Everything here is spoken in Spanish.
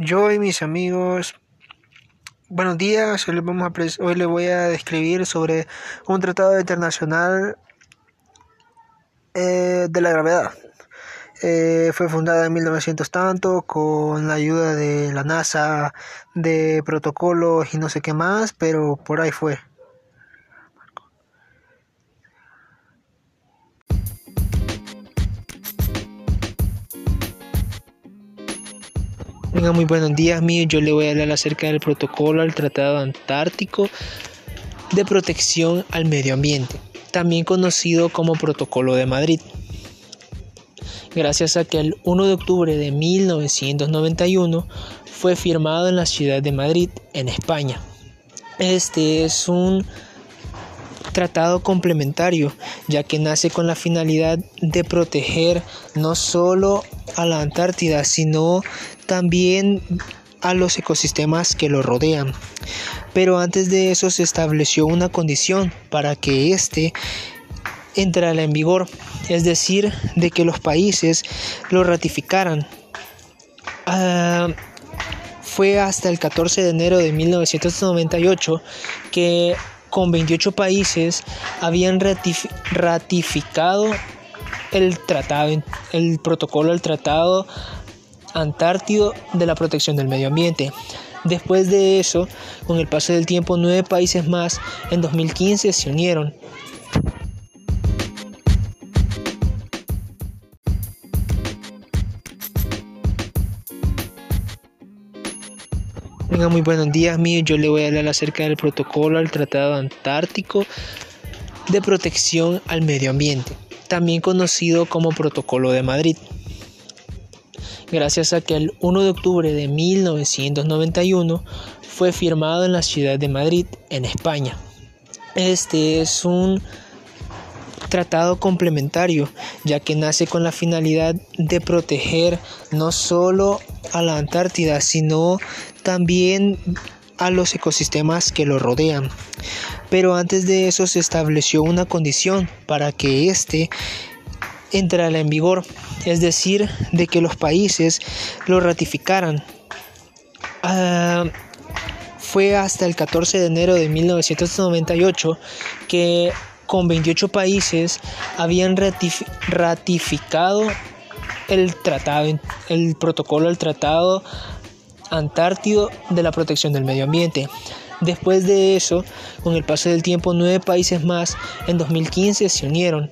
Yo y mis amigos, buenos días, hoy les, voy a describir sobre un tratado internacional eh, de la gravedad. Eh, fue fundada en 1900 tanto con la ayuda de la NASA, de protocolos y no sé qué más, pero por ahí fue. Venga, muy buenos días mío. Yo le voy a hablar acerca del protocolo al Tratado Antártico de Protección al Medio Ambiente, también conocido como Protocolo de Madrid. Gracias a que el 1 de octubre de 1991 fue firmado en la ciudad de Madrid, en España. Este es un tratado complementario, ya que nace con la finalidad de proteger no solo a la Antártida, sino también a los ecosistemas que lo rodean. Pero antes de eso se estableció una condición para que éste entrara en vigor, es decir, de que los países lo ratificaran. Ah, fue hasta el 14 de enero de 1998 que con 28 países habían ratificado el tratado, el protocolo del tratado Antártido de la protección del medio ambiente. Después de eso, con el paso del tiempo, nueve países más en 2015 se unieron. Venga, muy buenos días mío. Yo le voy a hablar acerca del protocolo al Tratado Antártico de Protección al Medio Ambiente, también conocido como Protocolo de Madrid gracias a que el 1 de octubre de 1991 fue firmado en la ciudad de Madrid, en España. Este es un tratado complementario, ya que nace con la finalidad de proteger no solo a la Antártida, sino también a los ecosistemas que lo rodean. Pero antes de eso se estableció una condición para que éste entrara en vigor, es decir, de que los países lo ratificaran. Ah, fue hasta el 14 de enero de 1998 que con 28 países habían ratificado el tratado, el protocolo del tratado Antártido de la protección del medio ambiente. Después de eso, con el paso del tiempo, nueve países más en 2015 se unieron